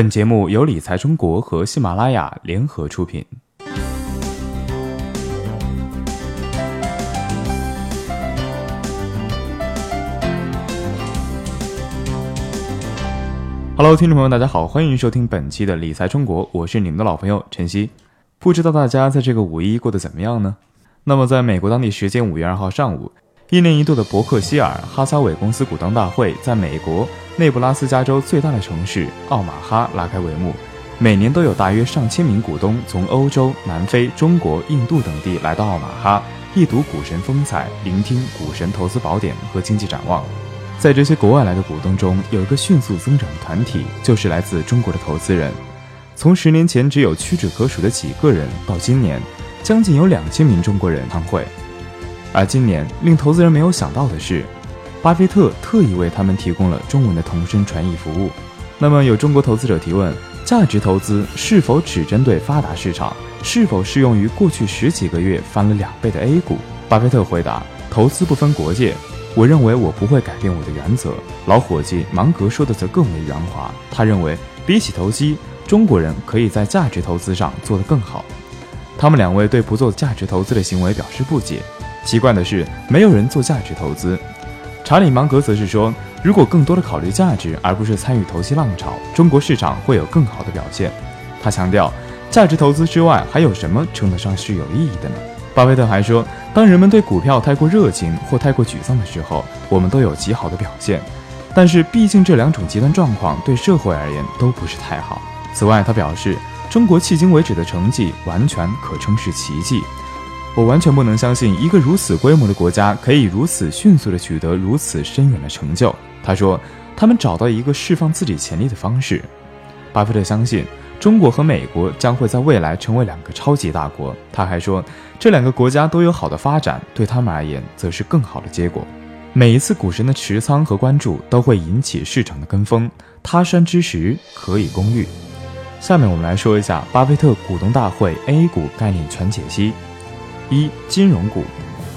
本节目由理财中国和喜马拉雅联合出品。Hello，听众朋友，大家好，欢迎收听本期的理财中国，我是你们的老朋友晨曦。不知道大家在这个五一过得怎么样呢？那么，在美国当地时间五月二号上午，一年一度的伯克希尔哈撒韦公司股东大会在美国。内布拉斯加州最大的城市奥马哈拉开帷幕，每年都有大约上千名股东从欧洲、南非、中国、印度等地来到奥马哈，一睹股神风采，聆听股神投资宝典和经济展望。在这些国外来的股东中，有一个迅速增长的团体，就是来自中国的投资人。从十年前只有屈指可数的几个人，到今年将近有两千名中国人参会。而今年令投资人没有想到的是。巴菲特特意为他们提供了中文的同声传译服务。那么，有中国投资者提问：价值投资是否只针对发达市场？是否适用于过去十几个月翻了两倍的 A 股？巴菲特回答：投资不分国界。我认为我不会改变我的原则。老伙计芒格说的则更为圆滑，他认为比起投机，中国人可以在价值投资上做得更好。他们两位对不做价值投资的行为表示不解。奇怪的是，没有人做价值投资。查理芒格则是说，如果更多的考虑价值，而不是参与投机浪潮，中国市场会有更好的表现。他强调，价值投资之外，还有什么称得上是有意义的呢？巴菲特还说，当人们对股票太过热情或太过沮丧的时候，我们都有极好的表现。但是，毕竟这两种极端状况对社会而言都不是太好。此外，他表示，中国迄今为止的成绩完全可称是奇迹。我完全不能相信一个如此规模的国家可以如此迅速地取得如此深远的成就。他说，他们找到一个释放自己潜力的方式。巴菲特相信，中国和美国将会在未来成为两个超级大国。他还说，这两个国家都有好的发展，对他们而言则是更好的结果。每一次股神的持仓和关注都会引起市场的跟风，他山之石可以攻玉。下面我们来说一下巴菲特股东大会 A 股概念全解析。一金融股，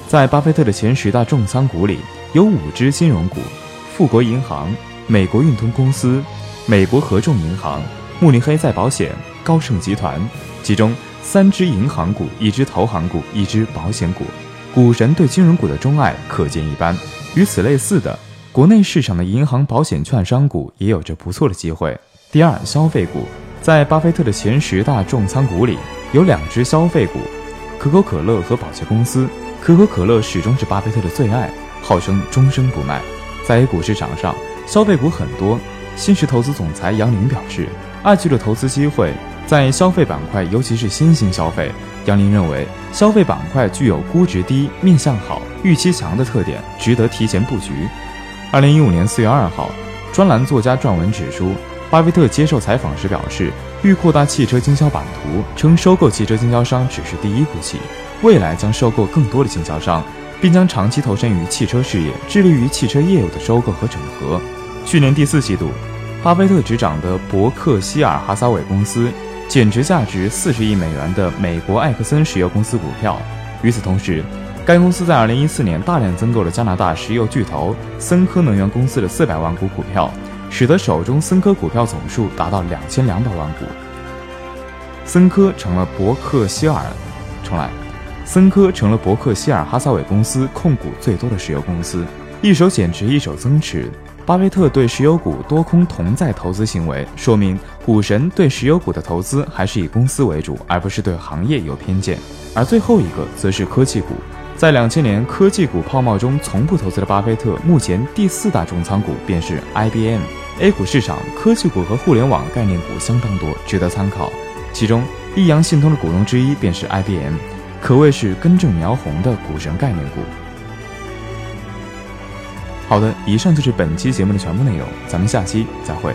在巴菲特的前十大重仓股里，有五只金融股：富国银行、美国运通公司、美国合众银行、慕尼黑再保险、高盛集团。其中三只银行股，一只投行股，一只保险股。股神对金融股的钟爱可见一斑。与此类似的，国内市场的银行、保险、券商股也有着不错的机会。第二，消费股，在巴菲特的前十大重仓股里，有两只消费股。可口可乐和保洁公司，可口可乐始终是巴菲特的最爱，号称终生不卖。在 A 股市场上，消费股很多。新石投资总裁杨林表示，二季度投资机会在消费板块，尤其是新兴消费。杨林认为，消费板块具有估值低、面向好、预期强的特点，值得提前布局。二零一五年四月二号，专栏作家撰文指出。巴菲特接受采访时表示，欲扩大汽车经销版图，称收购汽车经销商只是第一步棋，未来将收购更多的经销商，并将长期投身于汽车事业，致力于汽车业务的收购和整合。去年第四季度，巴菲特执掌的伯克希尔哈撒韦公司减值价值四十亿美元的美国埃克森石油公司股票。与此同时，该公司在二零一四年大量增购了加拿大石油巨头森科能源公司的四百万股股票。使得手中森科股票总数达到两千两百万股，森科成了伯克希尔，重来，森科成了伯克希尔哈撒韦公司控股最多的石油公司，一手减持，一手增持。巴菲特对石油股多空同在投资行为，说明股神对石油股的投资还是以公司为主，而不是对行业有偏见。而最后一个则是科技股。在两千年科技股泡沫中从不投资的巴菲特，目前第四大重仓股便是 IBM。A 股市场科技股和互联网概念股相当多，值得参考。其中，易阳信通的股东之一便是 IBM，可谓是根正苗红的股神概念股。好的，以上就是本期节目的全部内容，咱们下期再会。